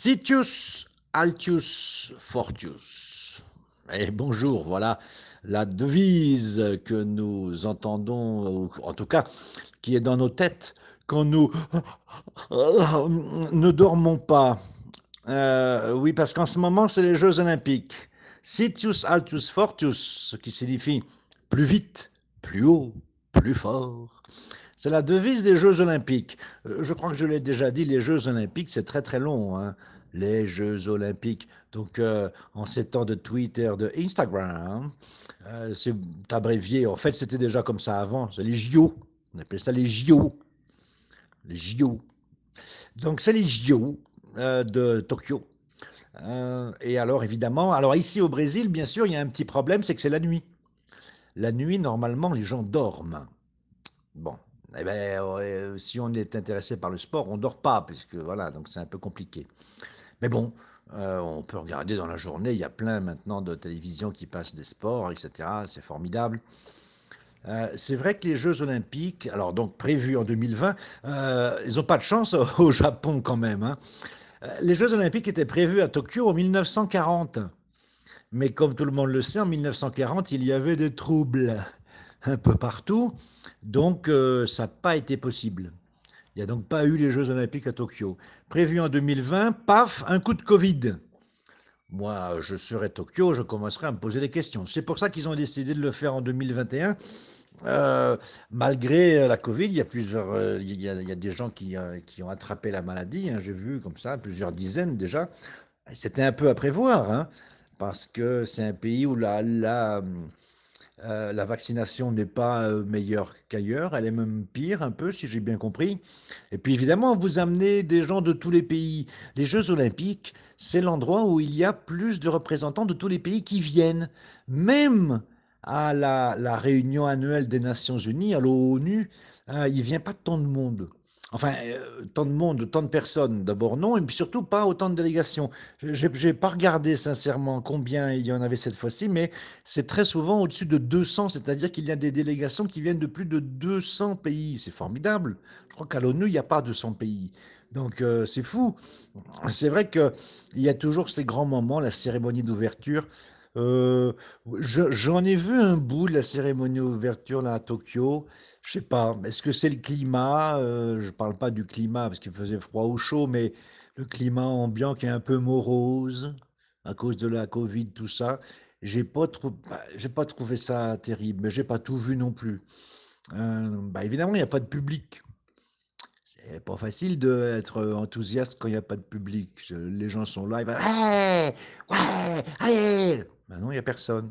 Sitius Altius Fortius. Et bonjour, voilà la devise que nous entendons, en tout cas qui est dans nos têtes quand nous ne dormons pas. Euh, oui, parce qu'en ce moment, c'est les Jeux olympiques. Sitius Altius Fortius, ce qui signifie plus vite, plus haut, plus fort. C'est la devise des Jeux olympiques. Euh, je crois que je l'ai déjà dit, les Jeux olympiques, c'est très très long. Hein. Les Jeux olympiques. Donc, euh, en ces temps de Twitter, de Instagram, euh, c'est abrévié. En fait, c'était déjà comme ça avant. C'est les JO. On appelle ça les JO. Les JO. Donc, c'est les JO de Tokyo. et alors, évidemment, alors ici au Brésil, bien sûr, il y a un petit problème, c'est que c'est la nuit. La nuit, normalement, les gens dorment. Bon, eh euh, si on est intéressé par le sport, on ne dort pas, puisque voilà, donc c'est un peu compliqué. Mais bon, euh, on peut regarder dans la journée, il y a plein maintenant de télévisions qui passent des sports, etc. C'est formidable. Euh, c'est vrai que les Jeux Olympiques, alors donc prévus en 2020, ils n'ont pas de chance au Japon quand même. Hein. Les Jeux Olympiques étaient prévus à Tokyo en 1940. Mais comme tout le monde le sait, en 1940, il y avait des troubles un peu partout. Donc, euh, ça n'a pas été possible. Il n'y a donc pas eu les Jeux Olympiques à Tokyo. Prévu en 2020, paf, un coup de Covid. Moi, je serai Tokyo, je commencerai à me poser des questions. C'est pour ça qu'ils ont décidé de le faire en 2021. Euh, malgré la Covid, il y a plusieurs, euh, il, y a, des gens qui, qui, ont attrapé la maladie. Hein, j'ai vu comme ça plusieurs dizaines déjà. C'était un peu à prévoir, hein, parce que c'est un pays où la, euh, la vaccination n'est pas euh, meilleure qu'ailleurs, elle est même pire un peu, si j'ai bien compris. Et puis évidemment, vous amenez des gens de tous les pays. Les Jeux olympiques, c'est l'endroit où il y a plus de représentants de tous les pays qui viennent. Même à la, réunion annuelle des Nations Unies, à l'ONU, hein, il ne vient pas tant de monde. Enfin, euh, tant de monde, tant de personnes, d'abord non, et puis surtout pas autant de délégations. Je n'ai pas regardé sincèrement combien il y en avait cette fois-ci, mais c'est très souvent au-dessus de 200, c'est-à-dire qu'il y a des délégations qui viennent de plus de 200 pays. C'est formidable. Je crois qu'à l'ONU, il n'y a pas 200 pays. Donc euh, c'est fou. C'est vrai qu'il y a toujours ces grands moments, la cérémonie d'ouverture. Euh, j'en ai vu un bout de la cérémonie d'ouverture à Tokyo. Je sais pas, est-ce que c'est le climat euh, Je parle pas du climat parce qu'il faisait froid ou chaud, mais le climat ambiant qui est un peu morose à cause de la Covid, tout ça. J'ai pas bah, pas trouvé ça terrible, mais j'ai pas tout vu non plus. Euh, bah, évidemment, il n'y a pas de public. C'est pas facile d'être enthousiaste quand il n'y a pas de public. Les gens sont là, ils vont ouais, ouais, allez. Ben non, il n'y a personne.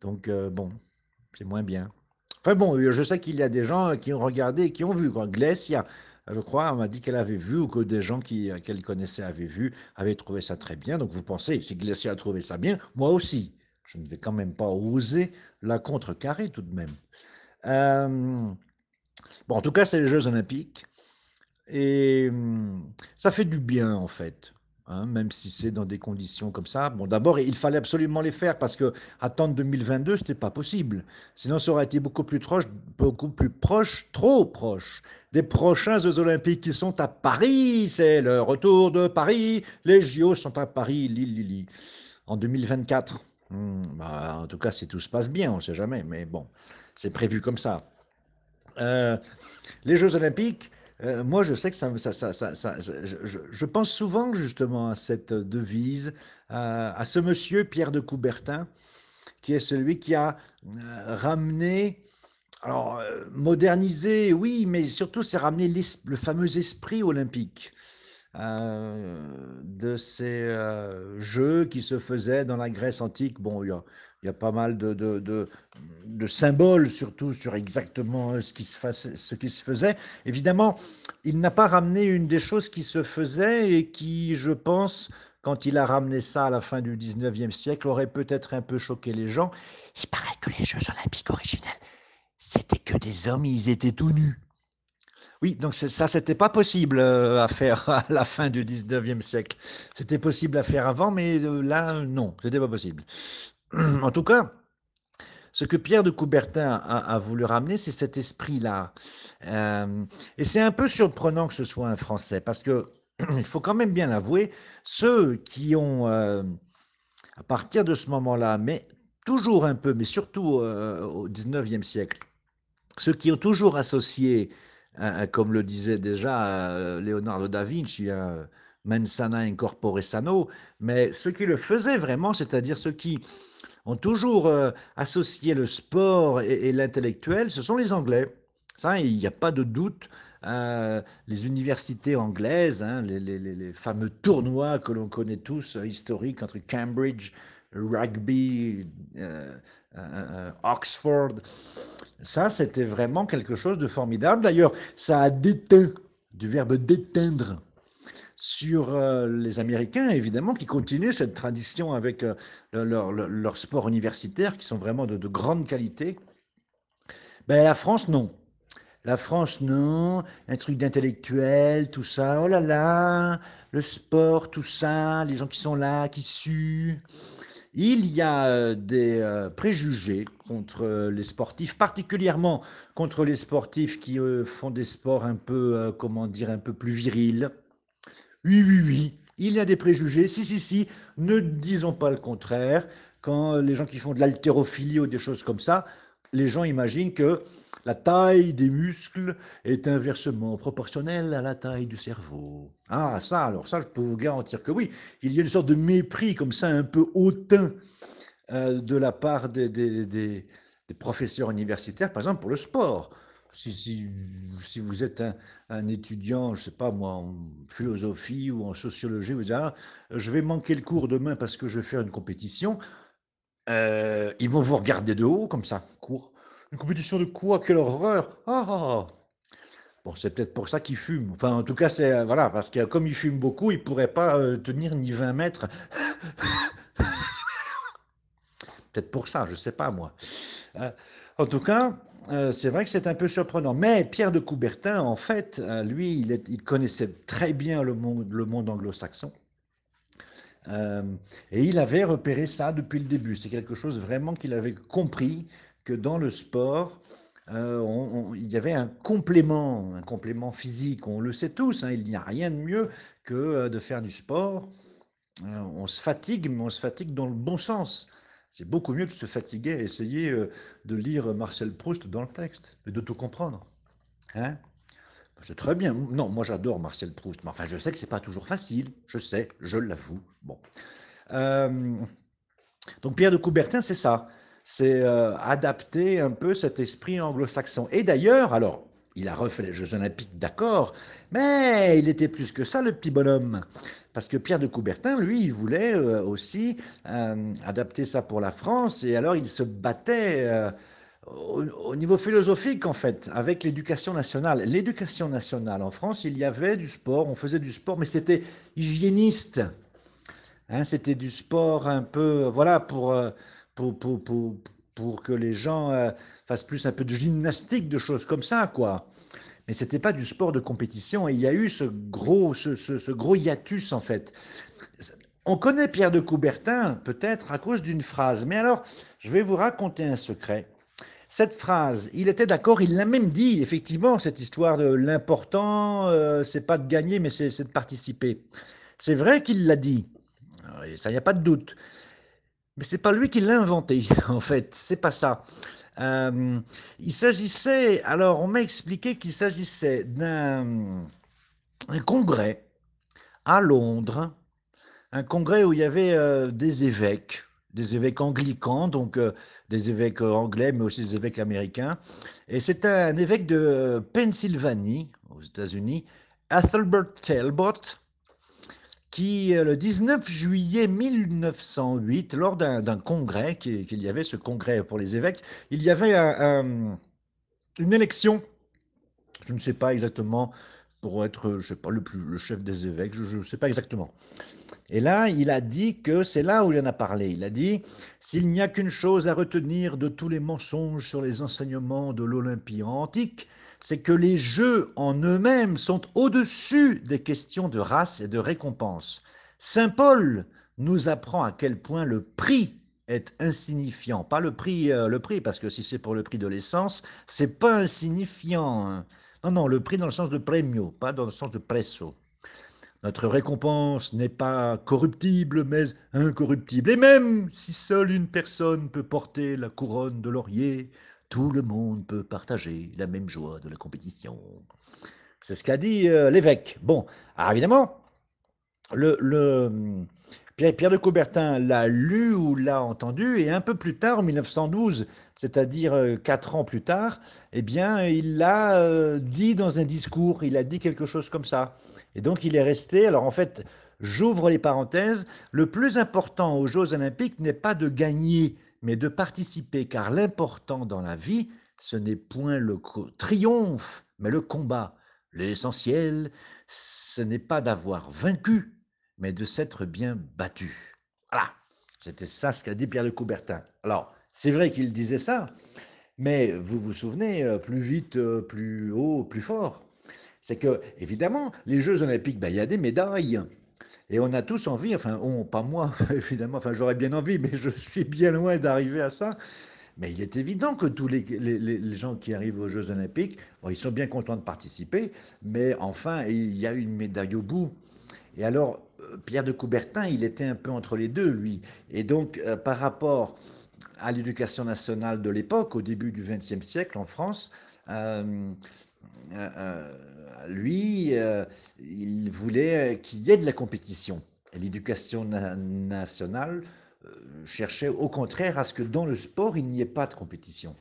Donc euh, bon, c'est moins bien. Enfin bon, je sais qu'il y a des gens qui ont regardé et qui ont vu. Quoi. Glesia, je crois, m'a dit qu'elle avait vu ou que des gens qu'elle connaissait avaient vu, avaient trouvé ça très bien. Donc vous pensez, si Glesia a trouvé ça bien, moi aussi. Je ne vais quand même pas oser la contrecarrer tout de même. Euh, bon, en tout cas, c'est les Jeux Olympiques. Et hum, ça fait du bien, en fait. Hein, même si c'est dans des conditions comme ça. Bon, d'abord, il fallait absolument les faire parce que attendre 2022, c'était pas possible. Sinon, ça aurait été beaucoup plus proche, beaucoup plus proche, trop proche des prochains Jeux Olympiques qui sont à Paris. C'est le retour de Paris. Les JO sont à Paris, Lille, en 2024. Hmm, bah, en tout cas, si tout se passe bien, on ne sait jamais, mais bon, c'est prévu comme ça. Euh, les Jeux Olympiques, euh, moi, je sais que ça, je, pense souvent justement à cette devise, à, ce monsieur Pierre de Coubertin, qui est celui qui a euh, ramené, alors euh, modernisé, oui, mais surtout c'est ramené le fameux esprit olympique. de ces jeux qui se faisaient dans la Grèce antique. Bon, il y a, il y a pas mal de, de, de, symboles, surtout sur exactement ce qui, se faisait. Évidemment, il n'a pas ramené une des choses qui se faisaient et qui, je pense, quand il a ramené ça à la fin du 19e siècle, aurait peut-être un peu choqué les gens. Il paraît que les Jeux olympiques originels, c'était que des hommes, ils étaient tout nus. Oui, donc ça, c'était pas possible euh, à faire à la fin du 19e siècle. C'était possible à faire avant, mais euh, là, non, c'était pas possible. en tout cas, ce que Pierre de Coubertin a, voulu ramener, c'est cet esprit-là. Euh, et c'est un peu surprenant que ce soit un Français, parce que il faut quand même bien l'avouer, ceux qui ont, euh, à partir de ce moment-là, mais toujours un peu, mais surtout euh, au 19e siècle, ceux qui ont toujours associé, comme le disait déjà Leonardo da Vinci, hein, mensana incorpore sano, mais ceux qui le faisaient vraiment, c'est-à-dire ceux qui ont toujours euh, associé le sport et, l'intellectuel, ce sont les Anglais. Ça, il n'y a pas de doute. Euh, les universités anglaises, hein, les, fameux tournois que l'on connaît tous, euh, historiques entre Cambridge, rugby, Oxford, ça, c'était vraiment quelque chose de formidable. D'ailleurs, ça a déteint, du verbe déteindre, sur euh, les Américains, évidemment, qui continuent cette tradition avec euh, leur, leur, sport universitaire, qui sont vraiment de, grande qualité. Ben, la France, non. La France, non. Un truc d'intellectuel, tout ça. Oh là là, le sport, tout ça, les gens qui sont là, qui suent. Il y a euh, des préjugés contre les sportifs, particulièrement contre les sportifs qui font des sports un peu, comment dire, un peu plus virils, oui, oui, oui, il y a des préjugés. Si, si, si, ne disons pas le contraire. Quand les gens qui font de l'haltérophilie ou des choses comme ça, les gens imaginent que la taille des muscles est inversement proportionnelle à la taille du cerveau. Ah, ça, alors ça, je peux vous garantir que oui. Il y a une sorte de mépris comme ça, un peu hautain euh, de la part des, des professeurs universitaires, par exemple, pour le sport si, vous êtes un, étudiant, je ne sais pas moi, en philosophie ou en sociologie, vous dites, ah, je vais manquer le cours demain parce que je vais faire une compétition, euh, ils vont vous regarder de haut comme ça, cours. Une compétition de quoi? Quelle horreur ah, ah, ah, Bon, c'est peut-être pour ça qu'ils fument. Enfin, en tout cas, c'est euh, voilà, parce que comme ils fument beaucoup, ils ne pourraient pas euh, tenir ni 20 mètres. peut-être pour ça, je ne sais pas moi. En tout cas, euh, c'est vrai que c'est un peu surprenant. Mais Pierre de Coubertin, en fait, euh, lui, il, connaissait très bien le monde, anglo-saxon. Euh, et il avait repéré ça depuis le début. C'est quelque chose vraiment qu'il avait compris que dans le sport, il y avait un complément, un complément physique. On le sait tous, hein, il n'y a rien de mieux que de faire du sport. on se fatigue, mais on se fatigue dans le bon sens. C'est beaucoup mieux de se fatiguer et essayer euh, de lire Marcel Proust dans le texte et de tout comprendre. Hein c'est très bien. Non, moi j'adore Marcel Proust, mais enfin je sais que c'est pas toujours facile. Je sais, je l'avoue. Bon. Euh, donc Pierre de Coubertin, c'est ça. C'est euh, adapter un peu cet esprit anglo-saxon. Et d'ailleurs, alors, il a refait les Jeux Olympiques, d'accord, mais il était plus que ça, le petit bonhomme. Parce que Pierre de Coubertin, lui, il voulait euh, aussi euh, adapter ça pour la France, et alors il se battait euh, au, niveau philosophique, en fait, avec l'éducation nationale. L'éducation nationale en France, il y avait du sport, on faisait du sport, mais c'était hygiéniste. Hein, c'était du sport un peu, voilà, pour, pour, pour, pour, pour que les gens fassent plus un peu de gymnastique, de choses comme ça, quoi mais c'était pas du sport de compétition. Et il y a eu ce gros, ce, gros hiatus, en fait. On connaît Pierre de Coubertin, peut-être à cause d'une phrase. Mais alors, je vais vous raconter un secret. Cette phrase, il était d'accord, il l'a même dit, effectivement, cette histoire de l'important, euh, c'est pas de gagner, mais c'est de participer. C'est vrai qu'il l'a dit, ça, il n'y a pas de doute. Mais c'est pas lui qui l'a inventé, en fait, c'est pas ça. Euh, il s'agissait, alors on m'a expliqué qu'il s'agissait d'un congrès à Londres, un congrès où il y avait euh, des évêques, des évêques anglicans, donc euh, des évêques anglais, mais aussi des évêques américains. Et c'était un évêque de Pennsylvanie, aux États-Unis, Ethelbert Talbot, qui, euh, le 19 juillet 1908, lors d'un congrès, qu'il y avait ce congrès pour les évêques, il y avait une élection, je ne sais pas exactement, pour être, je sais pas, le, plus, le chef des évêques, je ne sais pas exactement. Et là, il a dit que c'est là où il en a parlé. Il a dit S'il n'y a qu'une chose à retenir de tous les mensonges sur les enseignements de l'Olympie antique, c'est que les jeux en eux-mêmes sont au-dessus des questions de race et de récompense. Saint Paul nous apprend à quel point le prix est insignifiant. Pas le prix, euh, le prix, parce que si c'est pour le prix de l'essence, c'est pas insignifiant. Hein. Non, non, le prix dans le sens de premio, pas dans le sens de presso. Notre récompense n'est pas corruptible, mais incorruptible. Et même si seule une personne peut porter la couronne de laurier, tout le monde peut partager la même joie de la compétition. C'est ce qu'a dit euh, l'évêque. Bon, alors évidemment, le, Pierre, de Coubertin l'a lu ou l'a entendu, et un peu plus tard, en 1912, c'est-à-dire euh, quatre ans plus tard, eh bien, il l'a euh, dit dans un discours, il a dit quelque chose comme ça. Et donc, il est resté. Alors, en fait, j'ouvre les parenthèses. Le plus important aux Jeux Olympiques n'est pas de gagner, mais de participer, car l'important dans la vie, ce n'est point le triomphe, mais le combat. L'essentiel, ce n'est pas d'avoir vaincu, mais de s'être bien battu. Voilà, c'était ça ce qu'a dit Pierre de Coubertin. Alors, c'est vrai qu'il disait ça, mais vous vous souvenez, euh, plus vite, euh, plus haut, plus fort. C'est que, évidemment, les Jeux Olympiques, ben, il y a des médailles. Et on a tous envie, enfin, on, pas moi, évidemment, enfin, j'aurais bien envie, mais je suis bien loin d'arriver à ça. Mais il est évident que tous les, les, gens qui arrivent aux Jeux Olympiques, ils sont bien contents de participer, mais enfin, il y a une médaille au bout. Et alors, Pierre de Coubertin, il était un peu entre les deux, lui. Et donc, euh, par rapport à l'éducation nationale de l'époque, au début du XXe siècle en France, euh, euh, lui, il voulait qu'il y ait de la compétition. L'éducation nationale cherchait au contraire à ce que dans le sport, il n'y ait pas de compétition.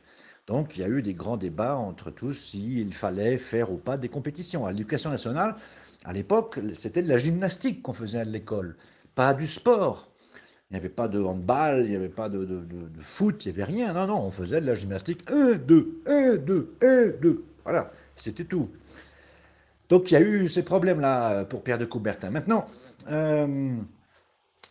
Donc il y a eu des grands débats entre tous s'il fallait faire ou pas des compétitions. À l'éducation nationale, à l'époque, c'était de la gymnastique qu'on faisait à l'école, pas du sport. Il n'y avait pas de handball, il n'y avait pas de, foot, il n'y avait rien. Non, non, on faisait de la gymnastique. Un, deux, un, deux, un, deux. Voilà, c'était tout. Donc il y a eu ces problèmes-là pour Pierre de Coubertin. Maintenant, euh,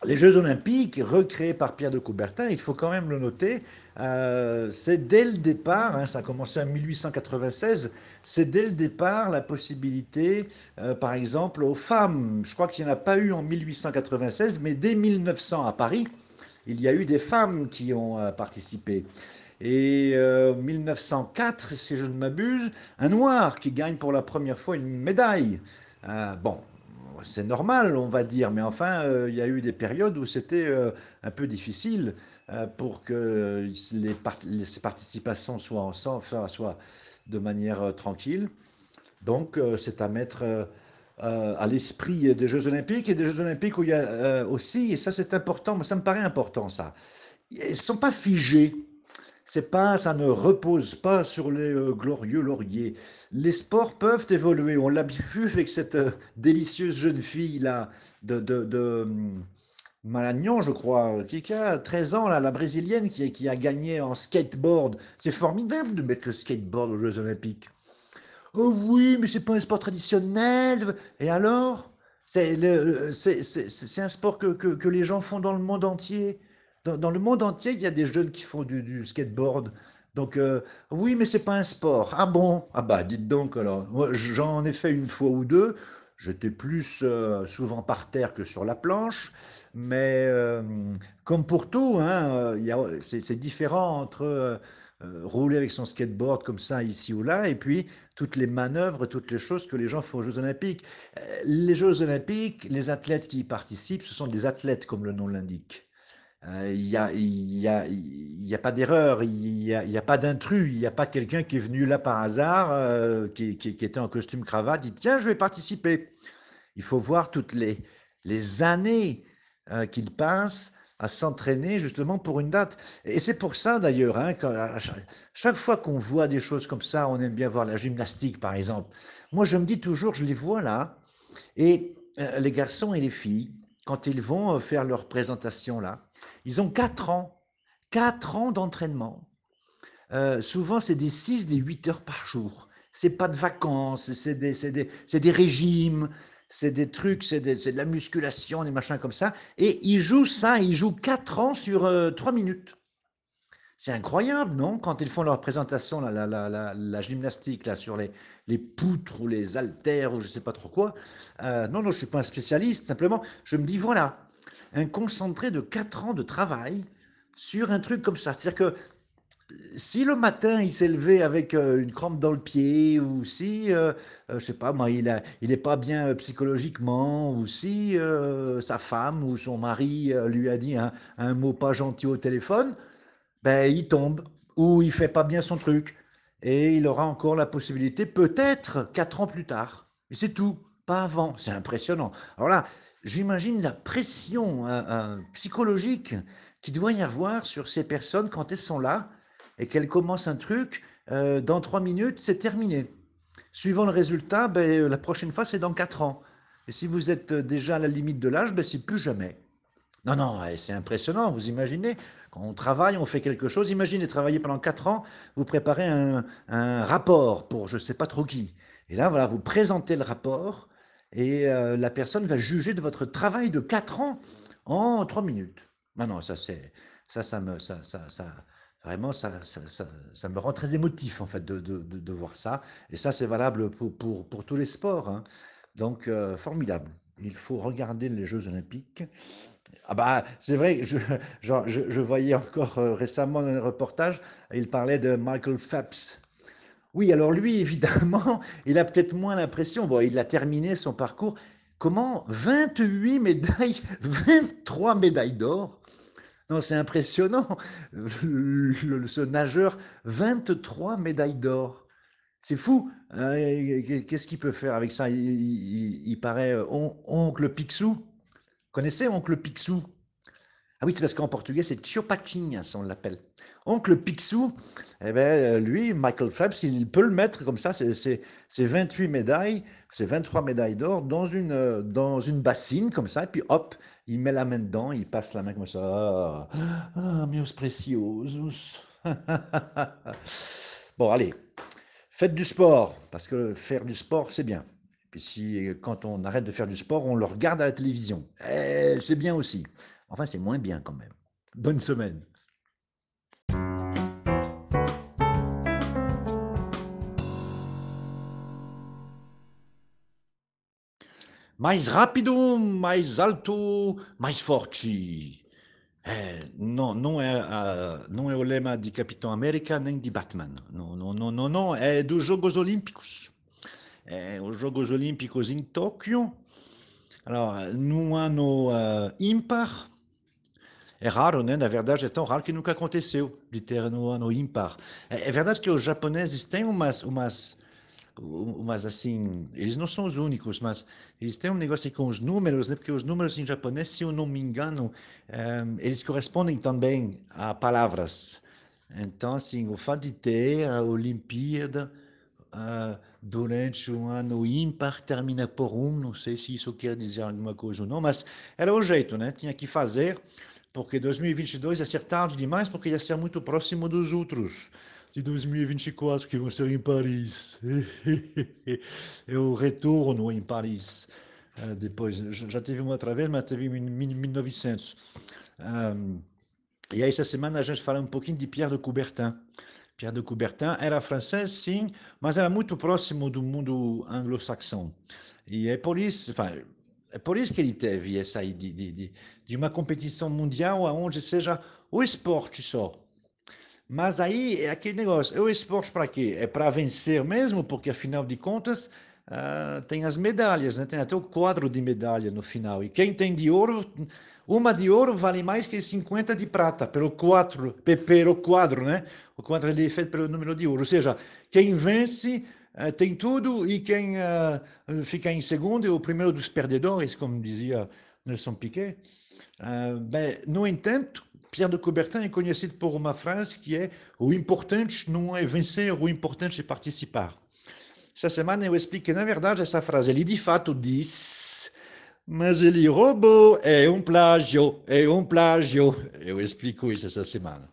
les Jeux olympiques, recréés par Pierre de Coubertin, il faut quand même le noter, euh, c'est dès le départ, hein, ça a commencé en 1896, c'est dès le départ la possibilité, euh, par exemple, aux femmes, je crois qu'il n'y en a pas eu en 1896, mais dès 1900 à Paris, il y a eu des femmes qui ont euh, participé. Et en 1904, si je ne m'abuse, un noir qui gagne pour la première fois une médaille. bon, c'est normal, on va dire, mais enfin, euh, il y a eu des périodes où c'était euh, un peu difficile euh, pour que les, participations soient ensemble, soient de manière tranquille. Donc, c'est à mettre à l'esprit des Jeux Olympiques et des Jeux Olympiques où il y a aussi, et ça c'est important, ça me paraît important ça, ils ne sont pas figés c'est pas, ça ne repose pas sur les euh, glorieux lauriers. Les sports peuvent évoluer. On l'a vu avec cette euh, délicieuse jeune fille là de, de, de hum, Malagnon, je crois, qui, a 13 ans, là, la brésilienne qui, a gagné en skateboard. C'est formidable de mettre le skateboard aux Jeux Olympiques. Oh oui, mais c'est pas un sport traditionnel. Et alors? C'est un sport que, que les gens font dans le monde entier. Dans, le monde entier, il y a des jeunes qui font du, skateboard. Donc, euh, oui, mais c'est pas un sport. Ah bon? Ah bah, dites donc alors. j'en ai fait une fois ou deux. J'étais plus euh, souvent par terre que sur la planche. Mais euh, comme pour tout, hein, c'est différent entre rouler avec son skateboard comme ça, ici ou là, et puis toutes les manœuvres, toutes les choses que les gens font aux Jeux Olympiques. Les Jeux Olympiques, les athlètes qui y participent, ce sont des athlètes, comme le nom l'indique. Euh, il n'y a, y a, pas d'erreur, il n'y a, pas d'intrus, il n'y a pas quelqu'un qui est venu là par hasard, euh, qui, était en costume cravate, dit tiens, je vais participer. Il faut voir toutes les, les années euh, qu'il passe à s'entraîner justement pour une date. Et c'est pour ça d'ailleurs, hein, chaque fois qu'on voit des choses comme ça, on aime bien voir la gymnastique par exemple. Moi je me dis toujours, je les vois là, et les garçons et les filles, quand ils vont faire leur présentation là, ils ont 4 ans, 4 ans d'entraînement. Euh, souvent, c'est des 6, des 8 heures par jour. C'est pas de vacances, c'est des, des, des, régimes, c'est des trucs, c'est de la musculation, des machins comme ça. Et ils jouent ça, ils jouent 4 ans sur 3 euh, minutes. C'est incroyable, non? Quand ils font leur présentation, la, la, la, la gymnastique, là, sur les, les, poutres ou les haltères ou je ne sais pas trop quoi. Euh, non, non, je ne suis pas un spécialiste. Simplement, je me dis, voilà, un concentré de 4 ans de travail sur un truc comme ça. C'est-à-dire que si le matin il s'est levé avec euh, une crampe dans le pied, ou si, euh, euh, je sais pas moi, il a, il pas bien psychologiquement, ou si sa femme ou son mari lui a dit un mot pas gentil au téléphone, ben il tombe, ou il fait pas bien son truc, et il aura encore la possibilité, peut-être quatre ans plus tard. Et c'est tout, pas avant. C'est impressionnant. Alors là, j'imagine la pression hein, hein, psychologique qu'il doit y avoir sur ces personnes quand elles sont là et qu'elles commencent un truc, euh, dans trois minutes, c'est terminé. Suivant le résultat, ben, la prochaine fois, c'est dans quatre ans. Et si vous êtes déjà à la limite de l'âge, ben, c'est plus jamais. Non, non, c'est impressionnant. Vous imaginez, quand on travaille, on fait quelque chose. Imaginez travailler pendant quatre ans, vous préparez un, rapport pour je ne sais pas trop qui. Et là, voilà, vous présentez le rapport et euh, la personne va juger de votre travail de quatre ans en trois minutes. Non, non, ça, c'est, ça, ça me, ça, ça, ça, Vraiment, ça, ça, me rend très émotif en fait de, de, de, de voir ça. Et ça, c'est valable pour, pour, pour tous les sports. hein. Donc, euh, formidable. Il faut regarder les Jeux Olympiques. Ah bah, c'est vrai, je, je, voyais encore euh, récemment un reportage, il parlait de Michael Phelps. Oui, alors lui, évidemment, il a peut-être moins l'impression. Bon, il a terminé son parcours. Comment 28 médailles, 23 médailles d'or? Non, c'est impressionnant. Ce nageur, 23 médailles d'or. C'est fou. hein, Qu'est-ce qu'il peut faire avec ça? Il, paraît euh, on- oncle Picsou? Connaissez oncle Picsou? Ah oui, c'est parce qu'en portugais, c'est Tio Patinhas, on l'appelle. Oncle Picsou, eh ben, euh, lui, Michael Phelps, il peut le mettre comme ça, c'est 28 médailles, c'est 23 médailles d'or dans une, euh, dans une bassine comme ça, et puis hop, il met la main dedans, il passe la main comme ça. Ah, ah, meus preciosos. Bon, allez, faites du sport, parce que faire du sport, c'est bien. Si, quand on arrête de faire du sport, on le regarde à la télévision, eh, c'est bien aussi. Enfin, c'est moins bien quand même. Bonne semaine. Mais rápido, mais alto, mais forte. É, não, não é, a, não é o lema de Capitão América nem de Batman. Não, não, não, não, não. É, os Jogos Olímpicos em Tóquio. Alors, num ano uh, ímpar, é raro, né? Na verdade, é tão raro que nunca aconteceu de ter no ano ímpar. É, é verdade que os japoneses têm umas, umas, umas assim, eles não são os únicos, mas eles têm um negócio com os números, né? Porque os números em japonês, se eu não me engano, eh, eles correspondem também a palavras. Então, assim, o fato de ter a Olimpíada ah, durante um ano ímpar termina por um, não sei se isso quer dizer alguma coisa ou não, mas era o jeito, né? Tinha que fazer, porque 2022 ia ser tarde demais, porque ia ser muito próximo dos outros, de 2024, que vão ser em Paris. O retorno em Paris. ah, depois, já teve uma outra vez, mas teve em 1900. Ah, e aí, essa semana, a gente fala um pouquinho de Pierre de Coubertin. Pierre de Coubertin era francês, sim, mas era muito próximo do mundo anglo-saxão. E é por isso, enfin, é por isso que ele teve essa aí de, de, de, uma competição mundial onde seja o esporte só. Mas aí é aquele negócio, é o esporte para quê? É para vencer mesmo, porque afinal de contas ah, tem as medalhas, né? tem até o quadro de medalha no final. E quem tem de ouro, uma de ouro vale mais que 50 de prata, pelo quadro, pe- pelo quadro, né? O quadro ele é feito pelo número de ouro. Ou seja, quem vence ah, tem tudo e quem ah, fica em segundo é o primeiro dos perdedores, como dizia Nelson Piquet. Ah, ben, no entanto, Pierre de Coubertin é conhecido por uma frase que é o importante não é vencer, o importante é participar. Essa semana eu explico que, na verdade, essa frase ele de fato diz, mas ele roubou, é um plágio, é um plágio. Eu explico isso essa semana.